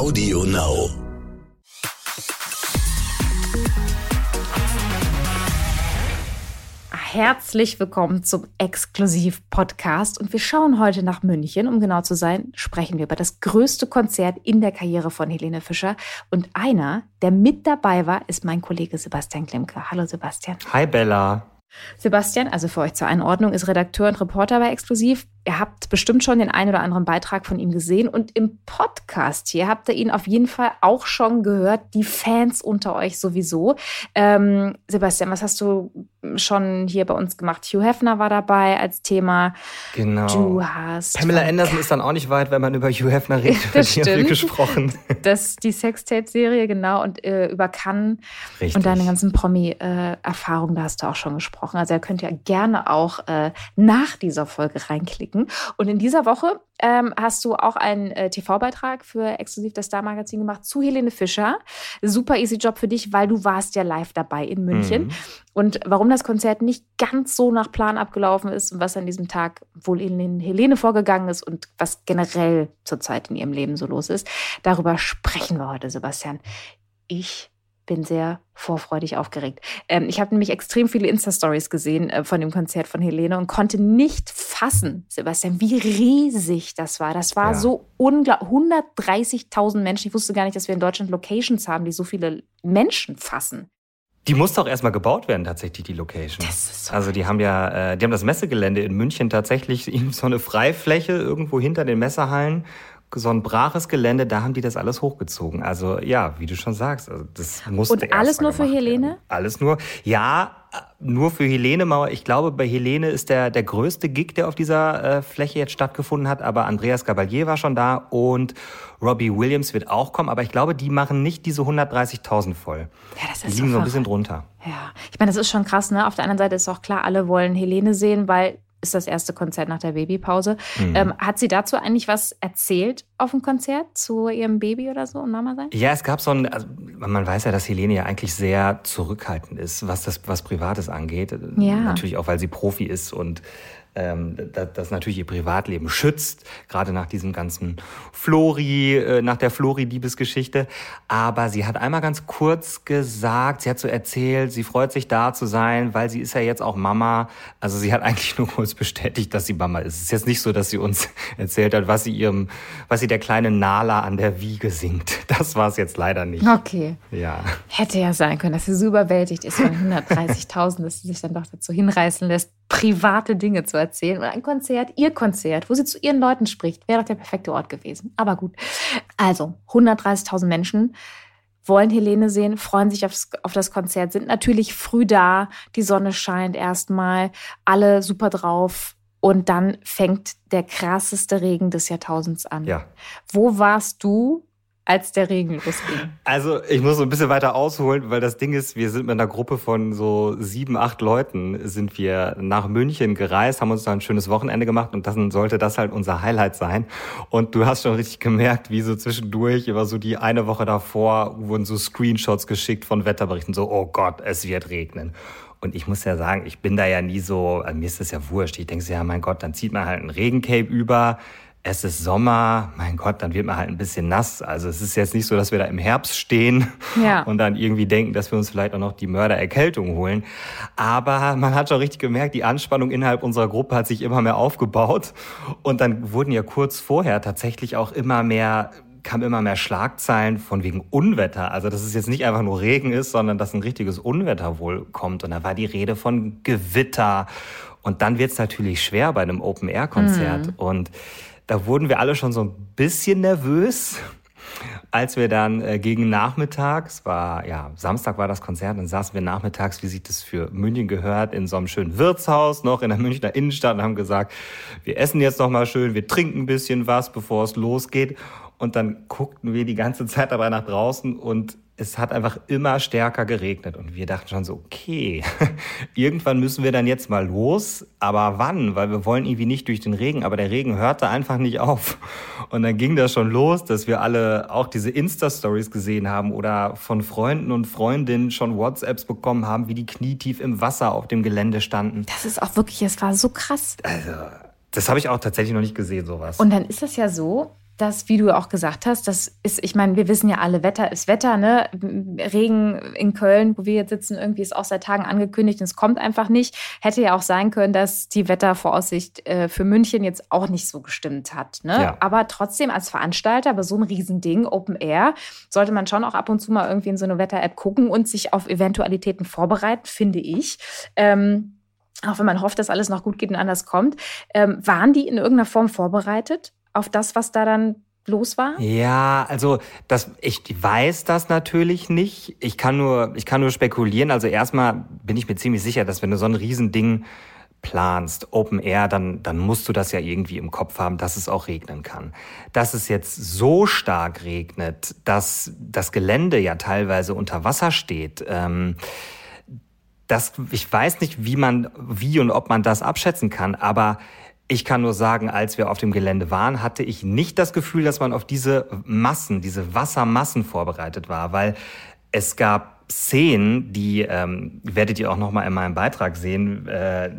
Audio Now. Herzlich willkommen zum Exklusiv-Podcast. Und wir schauen heute nach München. Um genau zu sein, sprechen wir über das größte Konzert in der Karriere von Helene Fischer. Und einer, der mit dabei war, ist mein Kollege Sebastian Klimke. Hallo Sebastian. Hi Bella. Sebastian, also für euch zur Einordnung, ist Redakteur und Reporter bei Exklusiv. Ihr habt bestimmt schon den einen oder anderen Beitrag von ihm gesehen und im Podcast hier habt ihr ihn auf jeden Fall auch schon gehört, die Fans unter euch sowieso. Ähm, Sebastian, was hast du schon hier bei uns gemacht? Hugh Hefner war dabei als Thema. Genau. Du hast. Pamela Anderson ist dann auch nicht weit, wenn man über Hugh Hefner redet. das Über stimmt. gesprochen. Das, die Sextape-Serie, genau, und äh, über Cannes Richtig. und deine ganzen Promi-Erfahrungen, da hast du auch schon gesprochen. Also ihr könnt ja gerne auch äh, nach dieser Folge reinklicken. Und in dieser Woche ähm, hast du auch einen äh, TV-Beitrag für Exklusiv das Star-Magazin gemacht zu Helene Fischer. Super easy Job für dich, weil du warst ja live dabei in München. Mhm. Und warum das Konzert nicht ganz so nach Plan abgelaufen ist und was an diesem Tag wohl in Helene vorgegangen ist und was generell zurzeit in ihrem Leben so los ist, darüber sprechen wir heute, Sebastian. Ich bin sehr vorfreudig aufgeregt. Ähm, ich habe nämlich extrem viele Insta-Stories gesehen äh, von dem Konzert von Helene und konnte nicht fassen, Sebastian, wie riesig das war. Das war Ja. so unglaublich. 130.000 Menschen. Ich wusste gar nicht, dass wir in Deutschland Locations haben, die so viele Menschen fassen. Die musste auch erstmal gebaut werden, tatsächlich, die Location. Das ist so also die haben ja, äh, die haben das Messegelände in München tatsächlich in so eine Freifläche irgendwo hinter den Messehallen. So ein braches Gelände, da haben die das alles hochgezogen. Also ja, wie du schon sagst, also das musste Und alles nur für Helene? Werden. Alles nur, ja, äh, nur für Helene Mauer. Ich glaube, bei Helene ist der, der größte Gig, der auf dieser äh, Fläche jetzt stattgefunden hat. Aber Andreas Gabalier war schon da und Robbie Williams wird auch kommen. Aber ich glaube, die machen nicht diese 130.000 voll. Ja, das Die ist liegen so so ein bisschen drunter. Ja, ich meine, das ist schon krass, ne? Auf der anderen Seite ist auch klar, alle wollen Helene sehen, weil ist das erste Konzert nach der Babypause. Mhm. Ähm, hat sie dazu eigentlich was erzählt auf dem Konzert zu ihrem Baby oder so und Mama sein? Ja, es gab so ein, also man weiß ja, dass Helene ja eigentlich sehr zurückhaltend ist, was das, was Privates angeht. Ja. Natürlich auch, weil sie Profi ist und ähm, das, das natürlich ihr Privatleben schützt, gerade nach diesem ganzen Flori, äh, nach der Flori-Liebesgeschichte. Aber sie hat einmal ganz kurz gesagt, sie hat so erzählt, sie freut sich da zu sein, weil sie ist ja jetzt auch Mama. Also sie hat eigentlich nur kurz bestätigt, dass sie Mama ist. Es ist jetzt nicht so, dass sie uns erzählt hat, was sie ihrem, was sie der kleinen Nala an der Wiege singt. Das war es jetzt leider nicht. Okay. Ja. Hätte ja sein können, dass sie so überwältigt ist von 130.000, dass sie sich dann doch dazu hinreißen lässt, private Dinge zu erzählen. Und ein Konzert, ihr Konzert, wo sie zu ihren Leuten spricht, wäre doch der perfekte Ort gewesen. Aber gut. Also, 130.000 Menschen wollen Helene sehen, freuen sich aufs, auf das Konzert, sind natürlich früh da, die Sonne scheint erstmal, alle super drauf. Und dann fängt der krasseste Regen des Jahrtausends an. Ja. Wo warst du, als der Regen losging? Also ich muss so ein bisschen weiter ausholen, weil das Ding ist, wir sind mit einer Gruppe von so sieben, acht Leuten sind wir nach München gereist, haben uns da ein schönes Wochenende gemacht und dann sollte das halt unser Highlight sein. Und du hast schon richtig gemerkt, wie so zwischendurch, über so die eine Woche davor, wurden so Screenshots geschickt von Wetterberichten, so, oh Gott, es wird regnen. Und ich muss ja sagen, ich bin da ja nie so, also mir ist das ja wurscht. Ich denke so, ja, mein Gott, dann zieht man halt ein Regencape über. Es ist Sommer, mein Gott, dann wird man halt ein bisschen nass. Also es ist jetzt nicht so, dass wir da im Herbst stehen Ja. und dann irgendwie denken, dass wir uns vielleicht auch noch die Mördererkältung holen. Aber man hat schon richtig gemerkt, die Anspannung innerhalb unserer Gruppe hat sich immer mehr aufgebaut. Und dann wurden ja kurz vorher tatsächlich auch immer mehr kam immer mehr Schlagzeilen von wegen Unwetter. Also dass es jetzt nicht einfach nur Regen ist, sondern dass ein richtiges Unwetter wohl kommt. Und da war die Rede von Gewitter. Und dann wird es natürlich schwer bei einem Open-Air-Konzert. Und da wurden wir alle schon so ein bisschen nervös, als wir dann äh, gegen Nachmittag, es war, ja, Samstag war das Konzert, dann saßen wir nachmittags, wie sich das für München gehört, in so einem schönen Wirtshaus noch in der Münchner Innenstadt und haben gesagt, wir essen jetzt noch mal schön, wir trinken ein bisschen was, bevor es losgeht. Und dann guckten wir die ganze Zeit dabei nach draußen und es hat einfach immer stärker geregnet. Und wir dachten schon so, okay, irgendwann müssen wir dann jetzt mal los. Aber wann? Weil wir wollen irgendwie nicht durch den Regen. Aber der Regen hörte einfach nicht auf. Und dann ging das schon los, dass wir alle auch diese Insta-Stories gesehen haben oder von Freunden und Freundinnen schon WhatsApps bekommen haben, wie die knietief im Wasser auf dem Gelände standen. Das ist auch wirklich, es war so krass. Also, das habe ich auch tatsächlich noch nicht gesehen, sowas. Und dann ist das ja so, dass, wie du auch gesagt hast, das ist, ich meine, wir wissen ja alle, Wetter ist Wetter, ne? Regen in Köln, wo wir jetzt sitzen, irgendwie ist auch seit Tagen angekündigt und es kommt einfach nicht. Hätte ja auch sein können, dass die Wettervoraussicht äh, für München jetzt auch nicht so gestimmt hat. Ne? Ja. Aber trotzdem als Veranstalter bei so einem Riesending, Open Air, sollte man schon auch ab und zu mal irgendwie in so eine Wetter-App gucken und sich auf Eventualitäten vorbereiten, finde ich. Ähm, auch wenn man hofft, dass alles noch gut geht und anders kommt. Ähm, waren die in irgendeiner Form vorbereitet auf das, was da dann los war? Ja, also das, ich weiß das natürlich nicht. Ich kann nur, ich kann nur spekulieren. Also erstmal bin ich mir ziemlich sicher, dass wenn du so ein Riesending planst, Open Air, dann, dann musst du das ja irgendwie im Kopf haben, dass es auch regnen kann. Dass es jetzt so stark regnet, dass das Gelände ja teilweise unter Wasser steht, ähm, das, ich weiß nicht, wie man, wie und ob man das abschätzen kann, aber ich kann nur sagen, als wir auf dem Gelände waren, hatte ich nicht das Gefühl, dass man auf diese Massen, diese Wassermassen vorbereitet war, weil es gab Szenen, die ähm, werdet ihr auch noch mal in meinem Beitrag sehen, äh,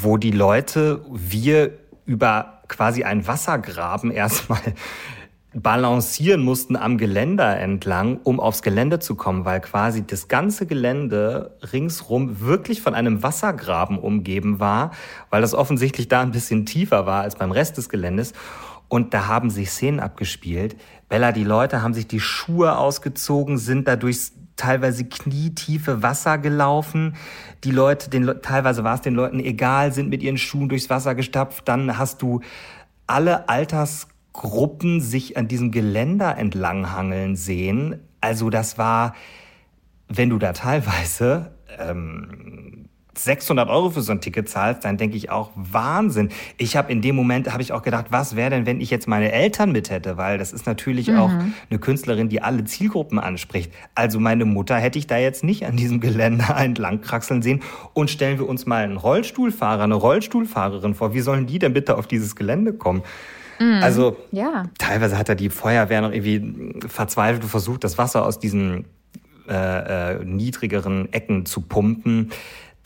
wo die Leute, wir über quasi einen Wassergraben erstmal balancieren mussten am Geländer entlang, um aufs Gelände zu kommen, weil quasi das ganze Gelände ringsrum wirklich von einem Wassergraben umgeben war, weil das offensichtlich da ein bisschen tiefer war als beim Rest des Geländes. Und da haben sich Szenen abgespielt. Bella, die Leute haben sich die Schuhe ausgezogen, sind da durchs teilweise knietiefe Wasser gelaufen. Die Leute, den, teilweise war es den Leuten egal, sind mit ihren Schuhen durchs Wasser gestapft. Dann hast du alle Alters Gruppen sich an diesem Geländer entlanghangeln sehen. Also das war, wenn du da teilweise ähm, 600 Euro für so ein Ticket zahlst, dann denke ich auch Wahnsinn. Ich habe in dem Moment habe ich auch gedacht, was wäre denn, wenn ich jetzt meine Eltern mit hätte, weil das ist natürlich mhm. auch eine Künstlerin, die alle Zielgruppen anspricht. Also meine Mutter hätte ich da jetzt nicht an diesem Geländer entlangkraxeln sehen. Und stellen wir uns mal einen Rollstuhlfahrer, eine Rollstuhlfahrerin vor. Wie sollen die denn bitte auf dieses Gelände kommen? Mhm. Also ja. teilweise hat er die Feuerwehr noch irgendwie verzweifelt versucht, das Wasser aus diesen äh, äh, niedrigeren Ecken zu pumpen.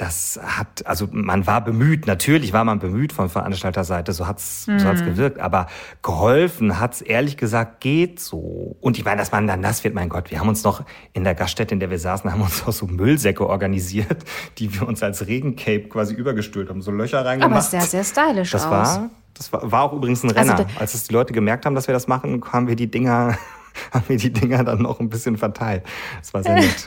Das hat, also man war bemüht, natürlich war man bemüht von Veranstalterseite, so hat's, mhm. so hat's gewirkt, aber geholfen hat's ehrlich gesagt geht so. Und ich meine, dass man dann das wird, mein Gott, wir haben uns noch in der Gaststätte, in der wir saßen, haben uns auch so Müllsäcke organisiert, die wir uns als Regencape quasi übergestülpt haben, so Löcher reingemacht. Aber sehr, sehr stylisch das aus. War, das war, war auch übrigens ein Renner. Also, Als es die Leute gemerkt haben, dass wir das machen, haben wir die Dinger, haben wir die Dinger dann noch ein bisschen verteilt. Das war sehr nett.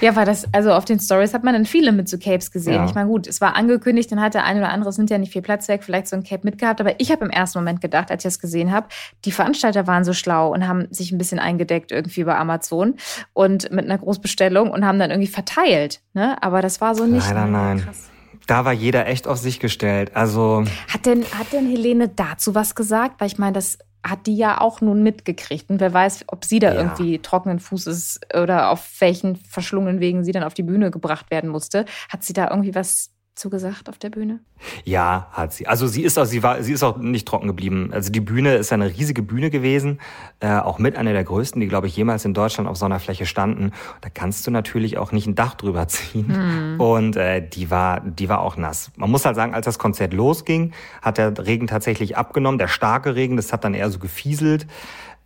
Ja, war das, also auf den Stories hat man dann viele mit so Capes gesehen. Ja. Ich meine, gut, es war angekündigt, dann hat der eine oder andere, es nimmt ja nicht viel Platz weg, vielleicht so ein Cape mitgehabt. Aber ich habe im ersten Moment gedacht, als ich das gesehen habe, die Veranstalter waren so schlau und haben sich ein bisschen eingedeckt irgendwie bei Amazon und mit einer Großbestellung und haben dann irgendwie verteilt. Ne? Aber das war so nicht. Leider nein. Krass da war jeder echt auf sich gestellt. Also hat denn hat denn Helene dazu was gesagt? Weil ich meine, das hat die ja auch nun mitgekriegt. Und wer weiß, ob sie da ja. irgendwie trockenen Fußes oder auf welchen verschlungenen Wegen sie dann auf die Bühne gebracht werden musste. Hat sie da irgendwie was zugesagt auf der Bühne? Ja, hat sie. Also sie ist auch, sie war, sie ist auch nicht trocken geblieben. Also die Bühne ist eine riesige Bühne gewesen, äh, auch mit einer der größten, die glaube ich jemals in Deutschland auf so einer Fläche standen. Da kannst du natürlich auch nicht ein Dach drüber ziehen. Mhm. Und äh, die war, die war auch nass. Man muss halt sagen, als das Konzert losging, hat der Regen tatsächlich abgenommen. Der starke Regen, das hat dann eher so gefieselt.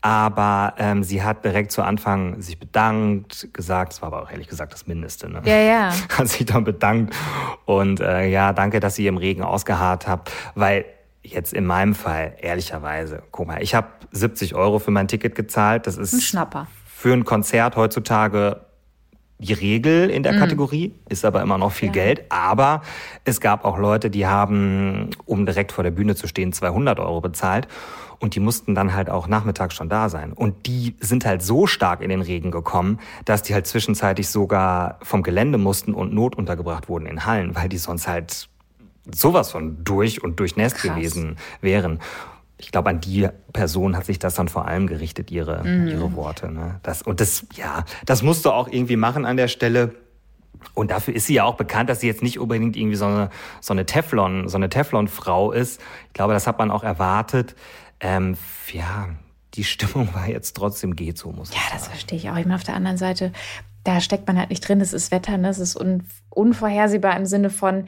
Aber ähm, sie hat direkt zu Anfang sich bedankt, gesagt, es war aber auch ehrlich gesagt das Mindeste. Ne? Ja, ja. Hat sich dann bedankt und äh, ja, danke, dass ihr im Regen ausgeharrt habt, weil jetzt in meinem Fall, ehrlicherweise, guck mal, ich habe 70 Euro für mein Ticket gezahlt. Das ist ein Schnapper. Für ein Konzert heutzutage die Regel in der mm. Kategorie, ist aber immer noch viel ja. Geld. Aber es gab auch Leute, die haben, um direkt vor der Bühne zu stehen, 200 Euro bezahlt. Und die mussten dann halt auch nachmittags schon da sein. Und die sind halt so stark in den Regen gekommen, dass die halt zwischenzeitlich sogar vom Gelände mussten und notuntergebracht wurden in Hallen, weil die sonst halt sowas von durch und durchnässt Krass. gewesen wären. Ich glaube, an die Person hat sich das dann vor allem gerichtet, ihre, mhm. ihre Worte. Ne? Das, und das, ja, das musst du auch irgendwie machen an der Stelle. Und dafür ist sie ja auch bekannt, dass sie jetzt nicht unbedingt irgendwie so eine, so eine Teflon, so eine Teflon-Frau ist. Ich glaube, das hat man auch erwartet. Ähm, ja, die Stimmung war jetzt trotzdem geht so, muss ich ja, sagen. Ja, das verstehe ich auch. Ich meine, auf der anderen Seite, da steckt man halt nicht drin. Es ist Wetter, ne? es ist un unvorhersehbar im Sinne von,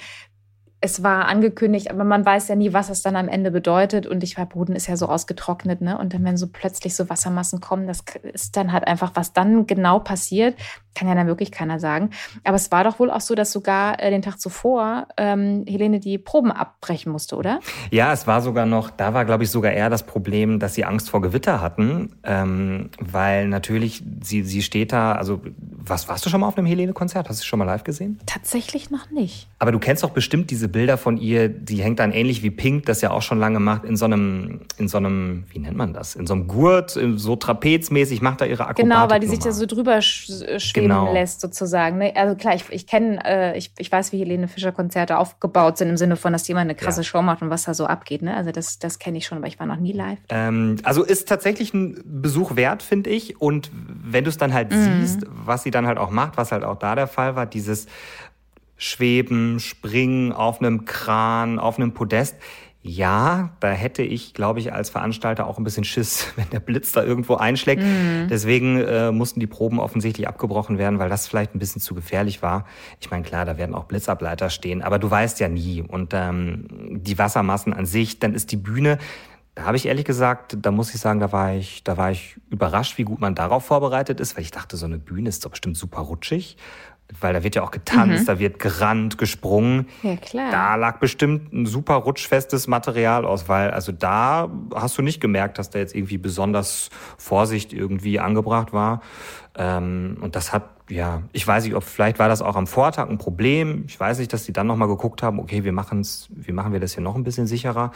es war angekündigt, aber man weiß ja nie, was es dann am Ende bedeutet. Und ich war, Boden ist ja so ausgetrocknet, ne? Und dann, wenn so plötzlich so Wassermassen kommen, das ist dann halt einfach, was dann genau passiert, kann ja dann wirklich keiner sagen. Aber es war doch wohl auch so, dass sogar äh, den Tag zuvor ähm, Helene die Proben abbrechen musste, oder? Ja, es war sogar noch, da war, glaube ich, sogar eher das Problem, dass sie Angst vor Gewitter hatten, ähm, weil natürlich, sie, sie steht da, also was, warst du schon mal auf einem Helene-Konzert? Hast du schon mal live gesehen? Tatsächlich noch nicht. Aber du kennst doch bestimmt diese Bilder von ihr, die hängt dann ähnlich wie Pink, das ja auch schon lange macht, in so einem, in so einem, wie nennt man das? In so einem Gurt, so trapezmäßig, macht da ihre Akrobatik. Genau, weil die sich da so drüber schweben genau. lässt, sozusagen. Ne? Also klar, ich, ich kenne, äh, ich, ich weiß, wie Helene Fischer Konzerte aufgebaut sind, im Sinne von, dass jemand eine krasse ja. Show macht und was da so abgeht. Ne? Also das, das kenne ich schon, aber ich war noch nie live. Ähm, also ist tatsächlich ein Besuch wert, finde ich. Und wenn du es dann halt mhm. siehst, was sie dann halt auch macht, was halt auch da der Fall war, dieses Schweben, Springen auf einem Kran, auf einem Podest. Ja, da hätte ich, glaube ich, als Veranstalter auch ein bisschen Schiss, wenn der Blitz da irgendwo einschlägt. Mhm. Deswegen äh, mussten die Proben offensichtlich abgebrochen werden, weil das vielleicht ein bisschen zu gefährlich war. Ich meine, klar, da werden auch Blitzableiter stehen, aber du weißt ja nie. Und ähm, die Wassermassen an sich, dann ist die Bühne, da habe ich ehrlich gesagt, da muss ich sagen, da war ich, da war ich überrascht, wie gut man darauf vorbereitet ist, weil ich dachte, so eine Bühne ist doch bestimmt super rutschig weil da wird ja auch getanzt, mhm. da wird gerannt, gesprungen. Ja, klar. Da lag bestimmt ein super rutschfestes Material aus, weil also da hast du nicht gemerkt, dass da jetzt irgendwie besonders Vorsicht irgendwie angebracht war. Ähm, und das hat ja, ich weiß nicht, ob vielleicht war das auch am Vortag ein Problem. Ich weiß nicht, dass die dann nochmal geguckt haben, okay, wir machen's, wie machen wir das hier noch ein bisschen sicherer?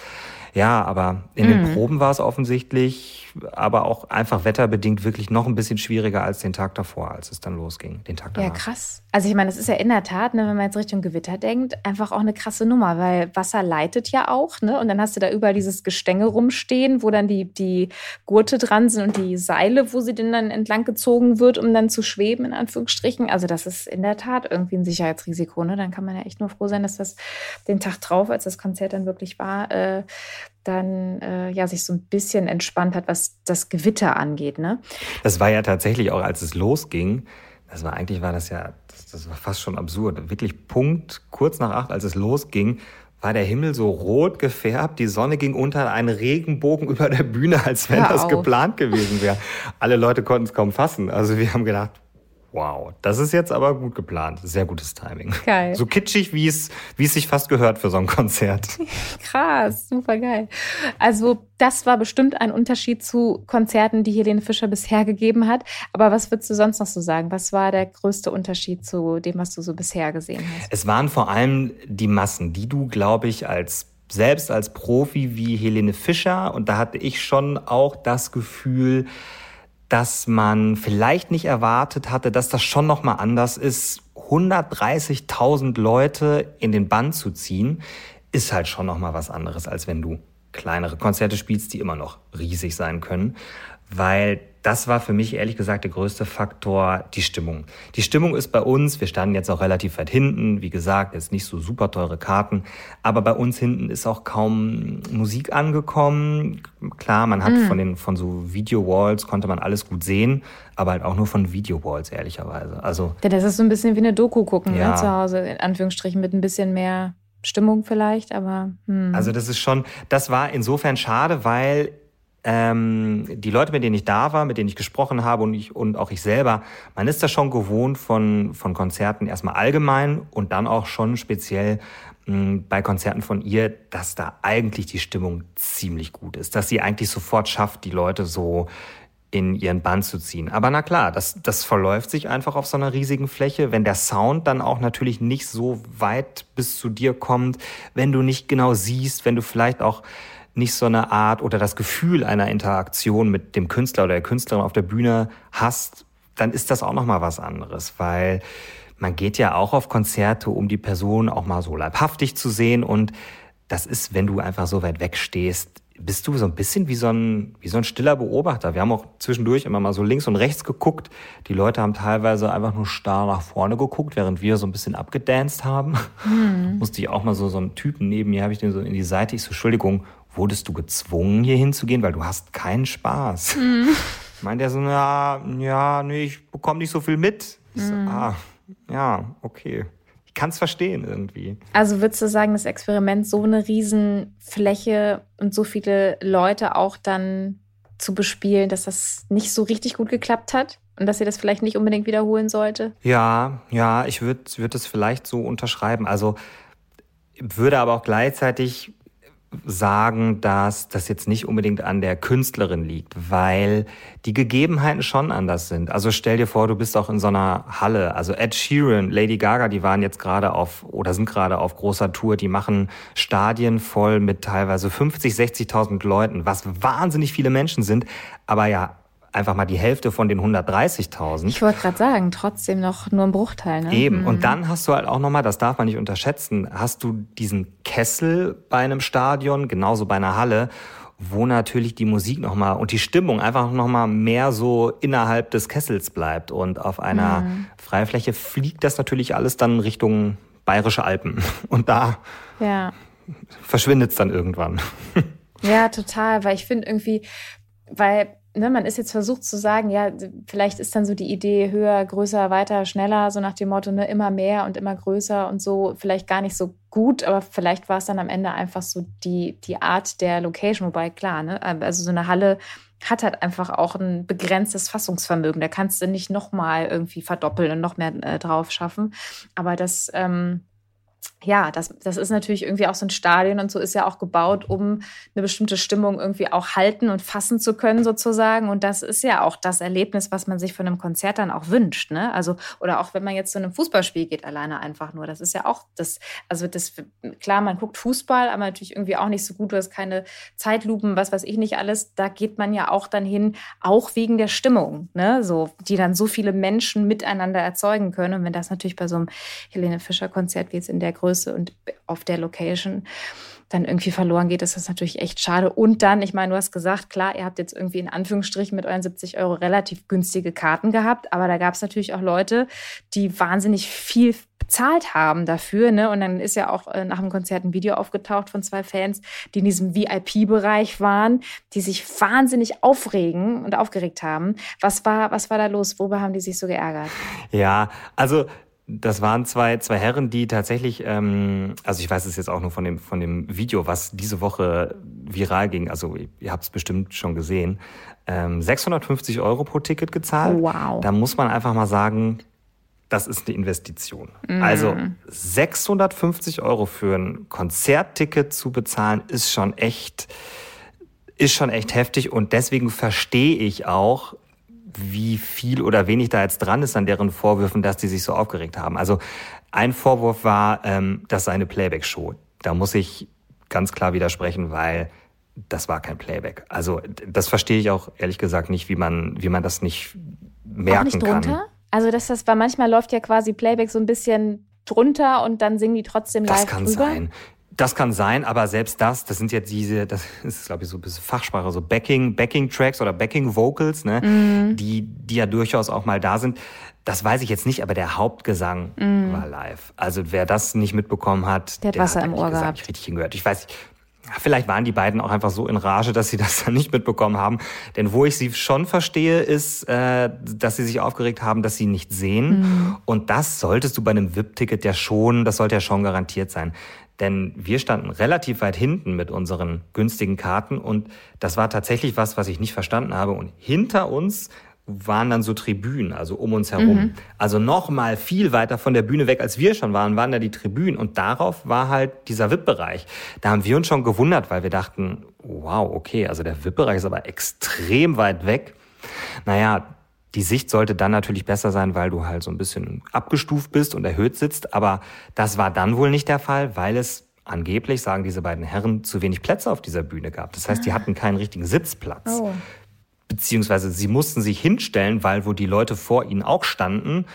Ja, aber in mhm. den Proben war es offensichtlich, aber auch einfach wetterbedingt wirklich noch ein bisschen schwieriger als den Tag davor, als es dann losging, den Tag danach. Ja, krass. Also ich meine, das ist ja in der Tat, ne, wenn man jetzt Richtung Gewitter denkt, einfach auch eine krasse Nummer, weil Wasser leitet ja auch, ne? Und dann hast du da überall dieses Gestänge rumstehen, wo dann die, die Gurte dran sind und die Seile, wo sie denn dann entlang gezogen wird, um dann zu schweben, in Anführungsstrichen. Also das ist in der Tat irgendwie ein Sicherheitsrisiko, ne? Dann kann man ja echt nur froh sein, dass das den Tag drauf, als das Konzert dann wirklich war, äh, dann äh, ja sich so ein bisschen entspannt hat, was das Gewitter angeht, ne? Das war ja tatsächlich auch, als es losging, das war eigentlich war das ja, das, das war fast schon absurd. Wirklich Punkt kurz nach acht, als es losging, war der Himmel so rot gefärbt, die Sonne ging unter, ein Regenbogen über der Bühne, als wenn Hör das auf. geplant gewesen wäre. Alle Leute konnten es kaum fassen. Also wir haben gedacht, Wow, das ist jetzt aber gut geplant. Sehr gutes Timing. Geil. So kitschig, wie es, wie es sich fast gehört für so ein Konzert. Krass, super geil. Also, das war bestimmt ein Unterschied zu Konzerten, die Helene Fischer bisher gegeben hat. Aber was würdest du sonst noch so sagen? Was war der größte Unterschied zu dem, was du so bisher gesehen hast? Es waren vor allem die Massen, die du, glaube ich, als selbst als Profi wie Helene Fischer, und da hatte ich schon auch das Gefühl, dass man vielleicht nicht erwartet hatte, dass das schon noch mal anders ist. 130.000 Leute in den Bann zu ziehen, ist halt schon noch mal was anderes, als wenn du kleinere Konzerte spielst, die immer noch riesig sein können, weil das war für mich ehrlich gesagt der größte Faktor, die Stimmung. Die Stimmung ist bei uns, wir standen jetzt auch relativ weit hinten, wie gesagt, jetzt nicht so super teure Karten, aber bei uns hinten ist auch kaum Musik angekommen. Klar, man hat mhm. von den von so Video-Walls konnte man alles gut sehen, aber halt auch nur von Video-Walls ehrlicherweise. Also ja, das ist so ein bisschen wie eine Doku gucken ne, ja. ne, zu Hause in Anführungsstrichen mit ein bisschen mehr Stimmung vielleicht, aber hm. also das ist schon, das war insofern schade, weil ähm, die Leute, mit denen ich da war, mit denen ich gesprochen habe und, ich, und auch ich selber, man ist da schon gewohnt von, von Konzerten erstmal allgemein und dann auch schon speziell mh, hm, bei Konzerten von ihr, dass da eigentlich die Stimmung ziemlich gut ist, dass sie eigentlich sofort schafft, die Leute so in ihren Bann zu ziehen. Aber na klar, das, das verläuft sich einfach auf so einer riesigen Fläche. Wenn der Sound dann auch natürlich nicht so weit bis zu dir kommt, wenn du nicht genau siehst, wenn du vielleicht auch nicht so eine Art oder das Gefühl einer Interaktion mit dem Künstler oder der Künstlerin auf der Bühne hast, dann ist das auch noch mal was anderes, weil man geht ja auch auf Konzerte, um die Person auch mal so leibhaftig zu sehen und das ist, wenn du einfach so weit weg stehst, bist du so ein bisschen wie so ein, wie so ein stiller Beobachter. Wir haben auch zwischendurch immer mal so links und rechts geguckt. Die Leute haben teilweise einfach nur starr nach vorne geguckt, während wir so ein bisschen abgedanced haben. Mhm. Musste ich auch mal so, so einen Typen neben mir, habe ich den so in die Seite. Ich so, Entschuldigung, wurdest du gezwungen, hier hinzugehen, weil du hast keinen Spaß. Mhm. Meint er so, ja, ja, nee, ich bekomme nicht so viel mit. Ich so, mhm. ah, ja, okay. Ich kann es verstehen irgendwie. Also würdest du sagen, das Experiment so eine Riesenfläche und so viele Leute auch dann zu bespielen, dass das nicht so richtig gut geklappt hat? Und dass sie das vielleicht nicht unbedingt wiederholen sollte? Ja, ja, ich würde würd es vielleicht so unterschreiben. Also würde aber auch gleichzeitig sagen, dass das jetzt nicht unbedingt an der Künstlerin liegt, weil die Gegebenheiten schon anders sind. Also stell dir vor, du bist auch in so einer Halle. Also Ed Sheeran, Lady Gaga, die waren jetzt gerade auf oder sind gerade auf großer Tour. Die machen Stadien voll mit teilweise 50, 60.000 Leuten, was wahnsinnig viele Menschen sind. Aber ja, einfach mal die Hälfte von den 130.000. Ich wollte gerade sagen, trotzdem noch nur ein Bruchteil. Ne? Eben. Mhm. Und dann hast du halt auch nochmal, das darf man nicht unterschätzen, hast du diesen Kessel bei einem Stadion, genauso bei einer Halle, wo natürlich die Musik nochmal und die Stimmung einfach nochmal mehr so innerhalb des Kessels bleibt. Und auf einer mhm. Freifläche fliegt das natürlich alles dann Richtung Bayerische Alpen. Und da ja. verschwindet es dann irgendwann. Ja, total, weil ich finde irgendwie, weil ne, man ist jetzt versucht zu sagen, ja, vielleicht ist dann so die Idee höher, größer, weiter, schneller, so nach dem Motto, ne, immer mehr und immer größer und so, vielleicht gar nicht so gut, aber vielleicht war es dann am Ende einfach so die, die Art der Location, wobei klar, ne, also so eine Halle hat halt einfach auch ein begrenztes Fassungsvermögen. Da kannst du nicht nochmal irgendwie verdoppeln und noch mehr äh, drauf schaffen. Aber das, ähm, ja, das, das ist natürlich irgendwie auch so ein Stadion und so ist ja auch gebaut, um eine bestimmte Stimmung irgendwie auch halten und fassen zu können sozusagen. Und das ist ja auch das Erlebnis, was man sich von einem Konzert dann auch wünscht. Ne? Also, oder auch wenn man jetzt zu einem Fußballspiel geht, alleine einfach nur. Das ist ja auch das, also das, klar, man guckt Fußball, aber natürlich irgendwie auch nicht so gut. Du hast keine Zeitlupen, was weiß ich nicht alles. Da geht man ja auch dann hin, auch wegen der Stimmung, ne? So, die dann so viele Menschen miteinander erzeugen können. Und wenn das natürlich bei so einem Helene Fischer-Konzert wie jetzt in der Größe Größe und auf der Location dann irgendwie verloren geht, ist das natürlich echt schade. Und dann, ich meine, du hast gesagt, klar, ihr habt jetzt irgendwie in Anführungsstrichen mit euren 70 Euro relativ günstige Karten gehabt, aber da gab es natürlich auch Leute, die wahnsinnig viel bezahlt haben dafür. Ne? Und dann ist ja auch äh, nach dem Konzert ein Video aufgetaucht von zwei Fans, die in diesem VIP-Bereich waren, die sich wahnsinnig aufregen und aufgeregt haben. Was war, was war da los? Worüber haben die sich so geärgert? Ja, also das waren zwei, zwei Herren, die tatsächlich, ähm, also ich weiß es jetzt auch nur von dem, von dem Video, was diese Woche viral ging, also ihr habt es bestimmt schon gesehen, ähm, 650 Euro pro Ticket gezahlt. Wow. Da muss man einfach mal sagen, das ist eine Investition. Mm. Also 650 Euro für ein Konzertticket zu bezahlen, ist schon echt, ist schon echt heftig und deswegen verstehe ich auch, wie viel oder wenig da jetzt dran ist an deren Vorwürfen, dass die sich so aufgeregt haben. Also ein Vorwurf war, ähm, das sei eine Playback-Show. Da muss ich ganz klar widersprechen, weil das war kein Playback. Also das verstehe ich auch ehrlich gesagt nicht, wie man, wie man das nicht merken auch nicht drunter? kann. Also dass das, weil manchmal läuft ja quasi Playback so ein bisschen drunter und dann singen die trotzdem live Das kann drüber. sein. Das kann sein, aber selbst das, das sind jetzt diese, das ist glaube ich so ein bisschen Fachsprache, so Backing, Backing Tracks oder Backing Vocals, ne, mhm. die, die ja durchaus auch mal da sind. Das weiß ich jetzt nicht, aber der Hauptgesang mhm. war live. Also wer das nicht mitbekommen hat, der hat Wasser hat im Ohr gehabt. Nicht richtig hingehört. Ich weiß, Vielleicht waren die beiden auch einfach so in Rage, dass sie das dann nicht mitbekommen haben. Denn wo ich sie schon verstehe, ist, äh, dass sie sich aufgeregt haben, dass sie nicht sehen. Mhm. Und das solltest du bei einem VIP-Ticket ja schon, das sollte ja schon garantiert sein. Denn wir standen relativ weit hinten mit unseren günstigen Karten und das war tatsächlich was, was ich nicht verstanden habe. Und hinter uns waren dann so Tribünen, also um uns herum. Mhm. Also noch mal viel weiter von der Bühne weg, als wir schon waren, waren da die Tribünen. Und darauf war halt dieser VIP-Bereich. Da haben wir uns schon gewundert, weil wir dachten, wow, okay, also der VIP-Bereich ist aber extrem weit weg. Naja, die Sicht sollte dann natürlich besser sein, weil du halt so ein bisschen abgestuft bist und erhöht sitzt. Aber das war dann wohl nicht der Fall, weil es angeblich, sagen diese beiden Herren, zu wenig Plätze auf dieser Bühne gab. Das heißt, die hatten keinen richtigen Sitzplatz. Oh. Beziehungsweise sie mussten sich hinstellen, weil wo die Leute vor ihnen auch standen,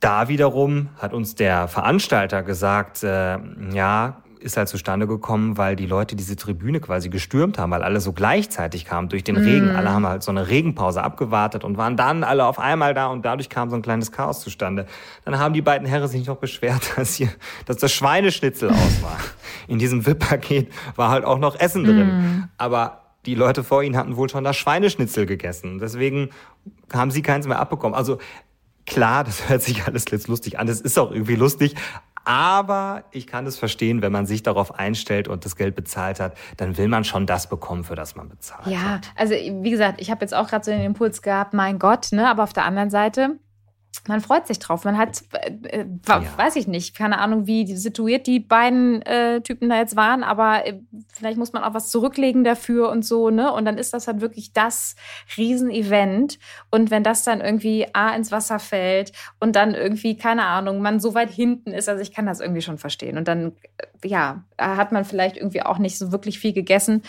da wiederum hat uns der Veranstalter gesagt, äh, ja, ist halt zustande gekommen, weil die Leute diese Tribüne quasi gestürmt haben, weil alle so gleichzeitig kamen durch den mm. Regen. Alle haben halt so eine Regenpause abgewartet und waren dann alle auf einmal da und dadurch kam so ein kleines Chaos zustande. Dann haben die beiden Herren sich noch beschwert, dass hier, dass das Schweineschnitzel aus war. In diesem VIP-Paket war halt auch noch Essen drin. Mm. Aber die Leute vor ihnen hatten wohl schon das Schweineschnitzel gegessen. Deswegen haben sie keins mehr abbekommen. Also Klar, das hört sich alles jetzt lustig an. Es ist auch irgendwie lustig. Aber ich kann es verstehen, wenn man sich darauf einstellt und das Geld bezahlt hat, dann will man schon das bekommen, für das man bezahlt ja, hat. Ja, also wie gesagt, ich habe jetzt auch gerade so den Impuls gehabt, mein Gott, ne? Aber auf der anderen Seite, man freut sich drauf. Man hat, äh, äh ja. weiß ich nicht, keine Ahnung, wie situiert die beiden äh, Typen da jetzt waren, aber äh, vielleicht muss man auch was zurücklegen dafür und so, ne? Und dann ist das halt wirklich das Riesenevent. Und wenn das dann irgendwie A ins Wasser fällt und dann irgendwie, keine Ahnung, man so weit hinten ist, also ich kann das irgendwie schon verstehen. Und dann, äh, ja, hat man vielleicht irgendwie auch nicht so wirklich viel gegessen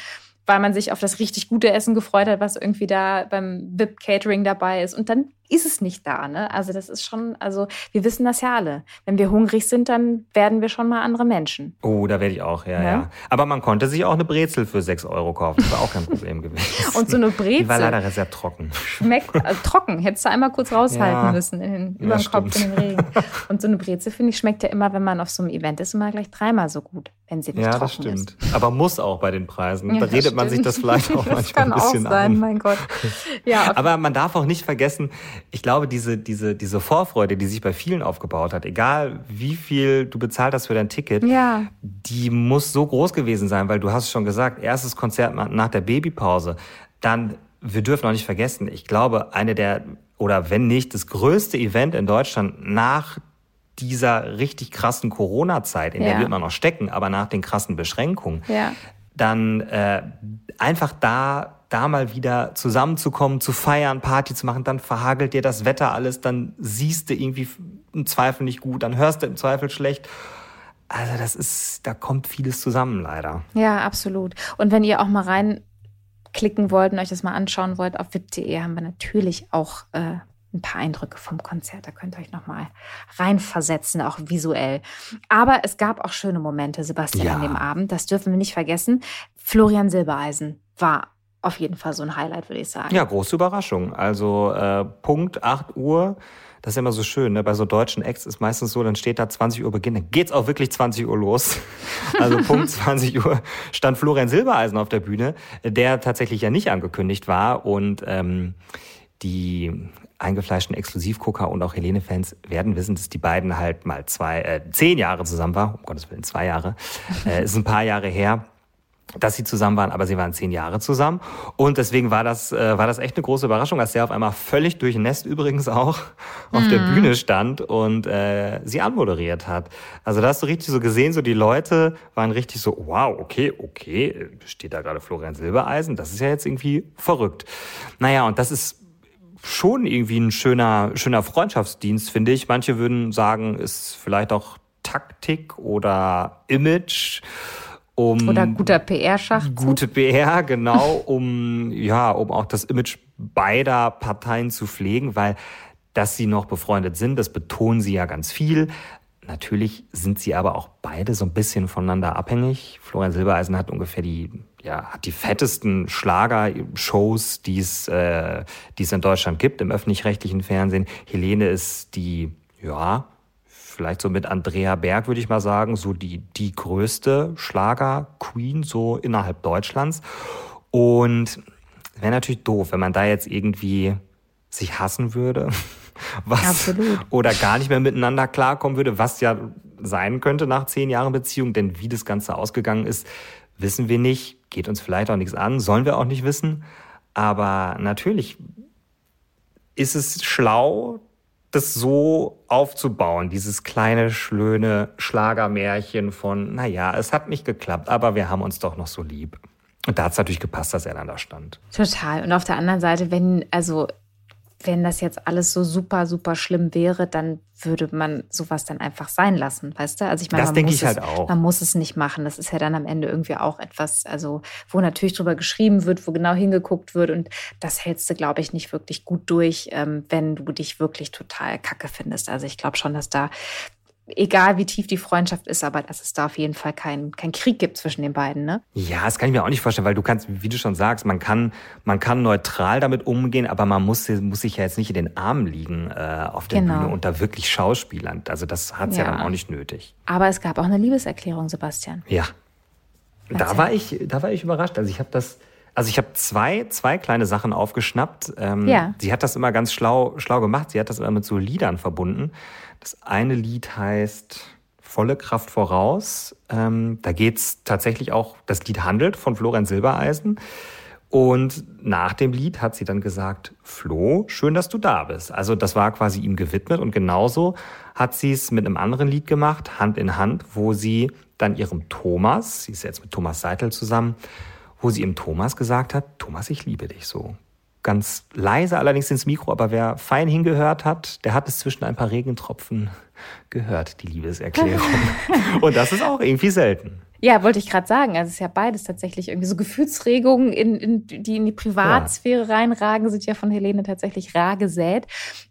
weil man sich auf das richtig gute Essen gefreut hat, was irgendwie da beim VIP Catering dabei ist. Und dann ist es nicht da. Ne? Also das ist schon, also wir wissen das ja alle. Wenn wir hungrig sind, dann werden wir schon mal andere Menschen. Oh, da werde ich auch, ja, ja, ja. Aber man konnte sich auch eine Brezel für 6 Euro kaufen. Das war auch kein Problem gewesen. Und so eine Brezel. Die war leider sehr trocken. Schmeckt äh, trocken. Hättest du einmal kurz raushalten ja, müssen in den, über den Kopf in den Regen. Und so eine Brezel, finde ich, schmeckt ja immer, wenn man auf so einem Event ist, immer gleich dreimal so gut, wenn sie nicht ja, trocken ist. Ja, das stimmt. Ist. Aber muss auch bei den Preisen. da redet man sich das vielleicht auch manchmal ein bisschen auch sein, an. mein Gott. Ja. Aber man darf auch nicht vergessen, ich glaube, diese diese, diese Vorfreude, die sich bei vielen aufgebaut hat, egal wie viel du bezahlt hast für dein Ticket, ja. die muss so groß gewesen sein, weil du hast schon gesagt, erstes Konzert nach der Babypause, dann, wir dürfen auch nicht vergessen, ich glaube, eine der, oder wenn nicht, das größte Event in Deutschland nach dieser richtig krassen Corona-Zeit, in ja. der wir immer noch stecken, aber nach den krassen Beschränkungen, ja. dann äh, einfach da da mal wieder zusammenzukommen, zu feiern, Party zu machen, dann verhagelt dir das Wetter alles, dann siehst du irgendwie im Zweifel nicht gut, dann hörst du im Zweifel schlecht. Also das ist, da kommt vieles zusammen leider. Ja, absolut. Und wenn ihr auch mal reinklicken wollt und euch das mal anschauen wollt, auf vip.de haben wir natürlich auch äh, ein paar Eindrücke vom Konzert. Da könnt ihr euch nochmal reinversetzen, auch visuell. Aber es gab auch schöne Momente, Sebastian, ja. an dem Abend. Das dürfen wir nicht vergessen. Florian Silbereisen war auf jeden Fall so ein Highlight, würde ich sagen. Ja, große Überraschung. Also äh, Punkt 8 Uhr. Das ist immer so schön, ne? Bei so deutschen Acts ist meistens so, dann steht da 20 Uhr Beginn, dann geht's auch wirklich 20 Uhr los. Also Punkt 20 Uhr stand Florian Silbereisen auf der Bühne, der tatsächlich ja nicht angekündigt war und ähm, die eingefleischten Exklusivgucker und auch Helene-Fans werden wissen, dass die beiden halt mal zwei, äh, zehn Jahre zusammen waren, um Gottes Willen, zwei Jahre. Äh, ist ein paar Jahre her dass sie zusammen waren, aber sie waren zehn Jahre zusammen. Und deswegen war das, äh, war das echt eine große Überraschung, dass der auf einmal völlig durchnässt übrigens auch auf mhm. der Bühne stand und äh, sie anmoderiert hat. Also da hast du richtig so gesehen, so die Leute waren richtig so, wow, okay, okay, steht da gerade Florian Silbereisen, das ist ja jetzt irgendwie verrückt. Naja, und das ist schon irgendwie ein schöner, schöner Freundschaftsdienst, finde ich. Manche würden sagen, ist vielleicht auch Taktik oder Image um oder guter PR-Schachzug. Gute PR, genau, um ja, um auch das Image beider Parteien zu pflegen, weil dass sie noch befreundet sind, das betonen sie ja ganz viel. Natürlich sind sie aber auch beide so ein bisschen voneinander abhängig. Florian Silbereisen hat ungefähr die, ja, hat die fettesten Schlagershows, die es, äh, die es in Deutschland gibt im öffentlich-rechtlichen Fernsehen. Helene ist die, ja, vielleicht so mit Andrea Berg, würde ich mal sagen, so die, die größte Schlager-Queen so innerhalb Deutschlands. Und wäre natürlich doof, wenn man da jetzt irgendwie sich hassen würde. Was, Absolut. Oder gar nicht mehr miteinander klarkommen würde, was ja sein könnte nach zehn Jahren Beziehung. Denn wie das Ganze ausgegangen ist, wissen wir nicht. Geht uns vielleicht auch nichts an, sollen wir auch nicht wissen. Aber natürlich ist es schlau, das so aufzubauen, dieses kleine, schlöne Schlagermärchen von, naja, es hat nicht geklappt, aber wir haben uns doch noch so lieb. Und da hat es natürlich gepasst, dass er dann da stand. Total. Und auf der anderen Seite, wenn, also wenn das jetzt alles so super, super schlimm wäre, dann würde man sowas dann einfach sein lassen, weißt du? Also ich meine, das denke ich halt auch. Man muss es nicht machen. Das ist ja dann am Ende irgendwie auch etwas, also wo natürlich drüber geschrieben wird, wo genau hingeguckt wird und das hältst du, glaube ich, nicht wirklich gut durch, ähm, wenn du dich wirklich total kacke findest. Also ich glaube schon, dass da egal wie tief die Freundschaft ist, aber dass es da auf jeden Fall keinen kein Krieg gibt zwischen den beiden, ne? Ja, das kann ich mir auch nicht vorstellen, weil du kannst, wie du schon sagst, man kann, man kann neutral damit umgehen, aber man muss, muss sich ja jetzt nicht in den Armen liegen äh, auf der genau. Bühne und da wirklich Schauspielern. Also das hat's ja. ja dann auch nicht nötig. Aber es gab auch eine Liebeserklärung, Sebastian. Ja. Da war ich, da war ich überrascht. Also ich habe das Also ich habe zwei, zwei kleine Sachen aufgeschnappt. Ähm, ja. Sie hat das immer ganz schlau, schlau gemacht. Sie hat das immer mit so Liedern verbunden. Das eine Lied heißt Volle Kraft voraus. Ähm, da geht's tatsächlich auch, das Lied handelt von Florian Silbereisen. Und nach dem Lied hat sie dann gesagt, Flo, schön, dass du da bist. Also das war quasi ihm gewidmet. Und genauso hat sie es mit einem anderen Lied gemacht, Hand in Hand, wo sie dann ihrem Thomas, sie ist jetzt mit Thomas Seitel zusammen, wo sie ihm Thomas gesagt hat, Thomas, ich liebe dich so. Ganz leise allerdings ins Mikro, aber wer fein hingehört hat, der hat es zwischen ein paar Regentropfen gehört, die Liebeserklärung. Und das ist auch irgendwie selten. Ja, wollte ich gerade sagen. Also es ist ja beides tatsächlich irgendwie so Gefühlsregungen, in, in, die in die Privatsphäre ja. reinragen, sind ja von Helene tatsächlich rar gesät.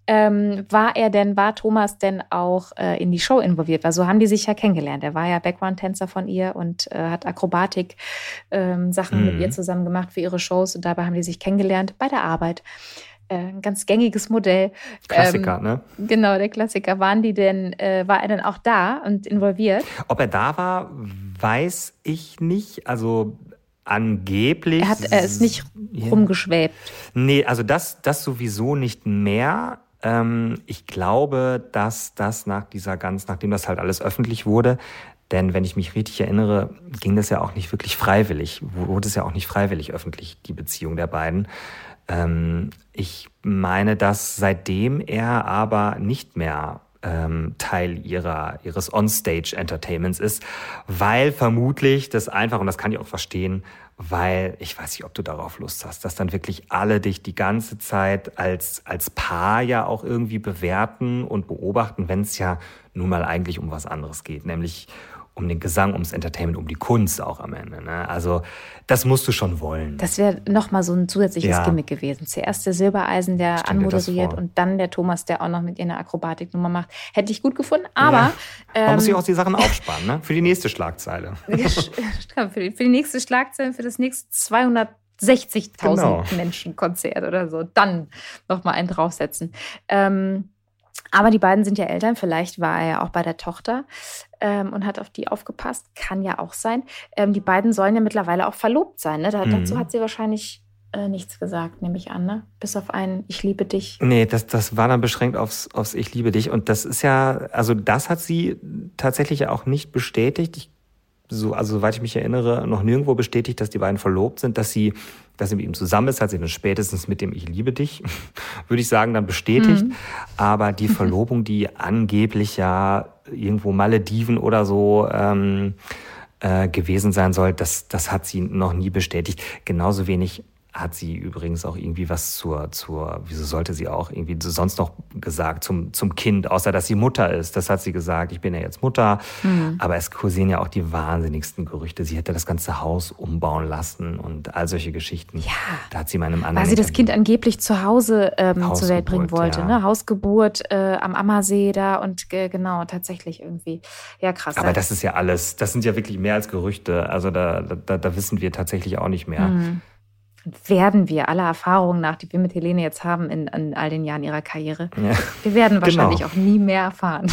Ähm, war er denn, war Thomas denn auch äh, in die Show involviert? Weil so haben die sich ja kennengelernt. Er war ja Background-Tänzer von ihr und äh, hat Akrobatik-Sachen ähm, mhm. mit ihr zusammen gemacht für ihre Shows und dabei haben die sich kennengelernt bei der Arbeit. Äh, ein ganz gängiges Modell. Klassiker, ähm, ne? Genau, der Klassiker. Waren die denn, äh, war er denn auch da und involviert? Ob er da war, weiß ich nicht. Also angeblich. Er, hat, er ist nicht rumgeschwebt. Nee, also das, das sowieso nicht mehr. Ähm, ich glaube, dass das nach dieser ganz, nachdem das halt alles öffentlich wurde, denn wenn ich mich richtig erinnere, ging das ja auch nicht wirklich freiwillig, wurde es ja auch nicht freiwillig öffentlich, die Beziehung der beiden. Ähm, ich meine, dass seitdem er aber nicht mehr ähm, Teil ihrer, ihres On-Stage-Entertainments ist, weil vermutlich das einfach, und das kann ich auch verstehen, weil ich weiß nicht, ob du darauf Lust hast, dass dann wirklich alle dich die ganze Zeit als, als Paar ja auch irgendwie bewerten und beobachten, wenn es ja nun mal eigentlich um was anderes geht, nämlich um den Gesang, ums Entertainment, um die Kunst auch am Ende. Ne? Also das musst du schon wollen. Das wäre nochmal so ein zusätzliches ja. Gimmick gewesen. Zuerst der Silbereisen, der anmoderiert und dann der Thomas, der auch noch mit ihr eine Akrobatiknummer macht. Hätte ich gut gefunden, aber... Ja. Man ähm, muss sich auch die Sachen aufsparen, ne? Für die nächste Schlagzeile. für, die, für die nächste Schlagzeile, für das nächste 260.000 genau. Menschen Konzert oder so. Dann nochmal einen draufsetzen. Ähm, aber die beiden sind ja Eltern, vielleicht war er ja auch bei der Tochter ähm, und hat auf die aufgepasst. Kann ja auch sein. Ähm, die beiden sollen ja mittlerweile auch verlobt sein. Ne? Da, mhm. Dazu hat sie wahrscheinlich äh, nichts gesagt, nehme ich an, ne? Bis auf ein Ich liebe dich. Nee, das, das war dann beschränkt aufs, aufs Ich liebe dich. Und das ist ja, also das hat sie tatsächlich auch nicht bestätigt. Ich so, also soweit ich mich erinnere, noch nirgendwo bestätigt, dass die beiden verlobt sind, dass sie, dass sie mit ihm zusammen ist, hat sie dann spätestens mit dem Ich liebe dich, würde ich sagen, dann bestätigt. Mhm. Aber die Verlobung, die angeblich ja irgendwo Malediven oder so ähm, äh, gewesen sein soll, das, das hat sie noch nie bestätigt. Genauso wenig hat sie übrigens auch irgendwie was zur, zur, wieso sollte sie auch irgendwie sonst noch gesagt zum, zum Kind, außer dass sie Mutter ist. Das hat sie gesagt, ich bin ja jetzt Mutter. Mhm. Aber es kursieren ja auch die wahnsinnigsten Gerüchte. Sie hätte das ganze Haus umbauen lassen und all solche Geschichten. Ja. Da hat sie meinem anderen. Weil sie das Kind angeblich zu Hause ähm, zur Welt bringen wollte, ja. ne? Hausgeburt äh, am Ammersee da und äh, genau, tatsächlich irgendwie. Ja, krass. Aber das ist ja alles, das sind ja wirklich mehr als Gerüchte. Also da, da, da wissen wir tatsächlich auch nicht mehr. Mhm werden wir aller Erfahrungen nach, die wir mit Helene jetzt haben in, in all den Jahren ihrer Karriere, ja. wir werden wahrscheinlich genau. auch nie mehr erfahren.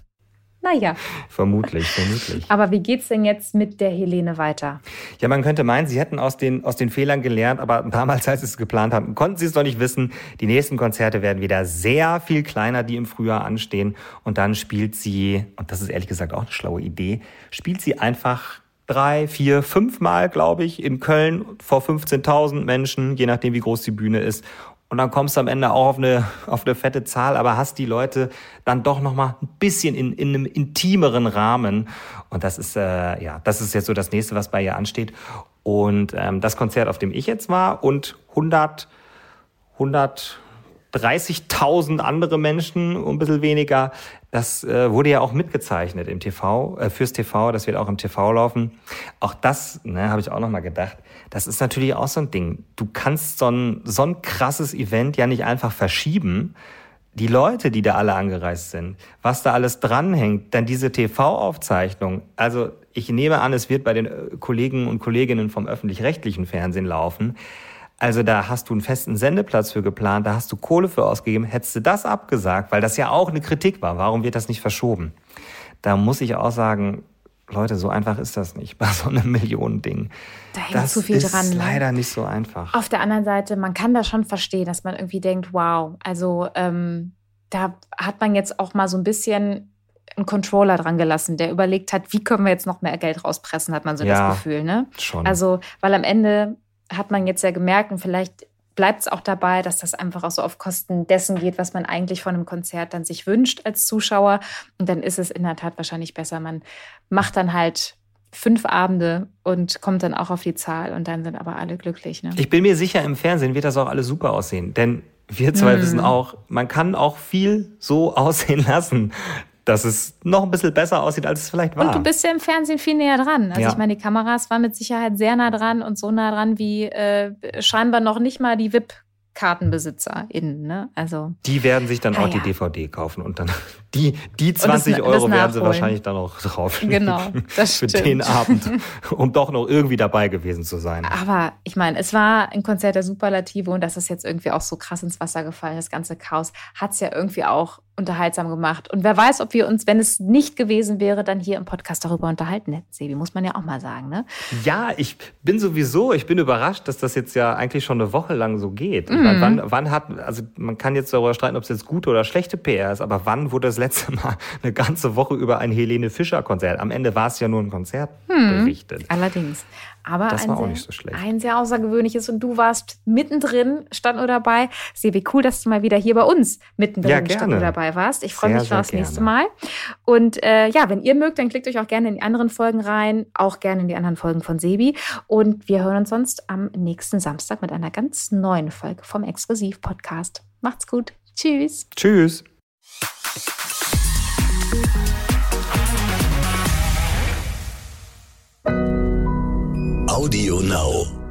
naja. Vermutlich, vermutlich. Aber wie geht's denn jetzt mit der Helene weiter? Ja, man könnte meinen, sie hätten aus den, aus den Fehlern gelernt, aber damals, als sie es geplant haben, konnten sie es doch nicht wissen. Die nächsten Konzerte werden wieder sehr viel kleiner, die im Frühjahr anstehen. Und dann spielt sie, und das ist ehrlich gesagt auch eine schlaue Idee, spielt sie einfach drei, vier, fünf Mal, glaube ich, in Köln vor 15.000 Menschen, je nachdem, wie groß die Bühne ist. Und dann kommst du am Ende auch auf eine, auf eine fette Zahl, aber hast die Leute dann doch noch mal ein bisschen in, in einem intimeren Rahmen. Und das ist, äh, ja, das ist jetzt so das nächste, was bei ihr ansteht. Und ähm, das Konzert, auf dem ich jetzt war und 100, 100, 30.000 andere Menschen, ein bisschen weniger. Das äh, wurde ja auch mitgezeichnet im TV, äh, fürs TV, das wird auch im TV laufen. Auch das, ne, habe ich auch nochmal gedacht, das ist natürlich auch so ein Ding. Du kannst so ein, so ein krasses Event ja nicht einfach verschieben. Die Leute, die da alle angereist sind, was da alles dranhängt, dann diese TV-Aufzeichnung. Also ich nehme an, es wird bei den äh, Kollegen und Kolleginnen vom öffentlich-rechtlichen Fernsehen laufen. Also da hast du einen festen Sendeplatz für geplant, da hast du Kohle für ausgegeben. Hättest du das abgesagt, weil das ja auch eine Kritik war, warum wird das nicht verschoben? Da muss ich auch sagen, Leute, so einfach ist das nicht bei so einem Millionending. Da hängt das zu viel ist dran. ne? leider nicht so einfach. Auf der anderen Seite, man kann das schon verstehen, dass man irgendwie denkt, wow, also ähm, da hat man jetzt auch mal so ein bisschen einen Controller dran gelassen, der überlegt hat, wie können wir jetzt noch mehr Geld rauspressen, hat man so Ja. das Gefühl, ne? Schon. Also, weil am Ende hat man jetzt ja gemerkt und vielleicht bleibt es auch dabei, dass das einfach auch so auf Kosten dessen geht, was man eigentlich von einem Konzert dann sich wünscht als Zuschauer. Und dann ist es in der Tat wahrscheinlich besser, man macht dann halt fünf Abende und kommt dann auch auf die Zahl und dann sind aber alle glücklich. Ne? Ich bin mir sicher, im Fernsehen wird das auch alles super aussehen. Denn wir zwei Mhm. wissen auch, man kann auch viel so aussehen lassen, dass es noch ein bisschen besser aussieht, als es vielleicht war. Und du bist ja im Fernsehen viel näher dran. Also Ja. ich meine, die Kameras waren mit Sicherheit sehr nah dran und so nah dran wie äh, scheinbar noch nicht mal die VIP-Kartenbesitzer*innen. Ne? Also die werden sich dann auch die ja. DVD kaufen und dann die, die das- 20 das Euro werden sie wahrscheinlich dann auch drauflegen. Genau, das Für stimmt. den Abend, um doch noch irgendwie dabei gewesen zu sein. Aber ich meine, es war ein Konzert der Superlative und dass es jetzt irgendwie auch so krass ins Wasser gefallen, das ganze Chaos, hat es ja irgendwie auch unterhaltsam gemacht. Und wer weiß, ob wir uns, wenn es nicht gewesen wäre, dann hier im Podcast darüber unterhalten hätten, Sebi, muss man ja auch mal sagen, ne? Ja, ich bin sowieso, ich bin überrascht, dass das jetzt ja eigentlich schon eine Woche lang so geht. Mhm. meine, wann, wann hat, also man kann jetzt darüber streiten, ob es jetzt gute oder schlechte PR ist, aber wann wurde das letzte Mal eine ganze Woche über ein Helene Fischer Konzert? Am Ende war es ja nur ein Konzert berichtet. Allerdings. Aber Das war auch sehr, nicht so schlecht. ein sehr außergewöhnliches und du warst mittendrin, stand nur dabei. Sebi, cool, dass du mal wieder hier bei uns mittendrin Ja, stand nur dabei warst. Ich freue Sehr, mich sehr aufs nächste. Mal. Und äh, ja, wenn ihr mögt, dann klickt euch auch gerne in die anderen Folgen rein, auch gerne in die anderen Folgen von Sebi. Und wir hören uns sonst am nächsten Samstag mit einer ganz neuen Folge vom Exklusiv-Podcast. Macht's gut. Tschüss. Tschüss. Audio Now.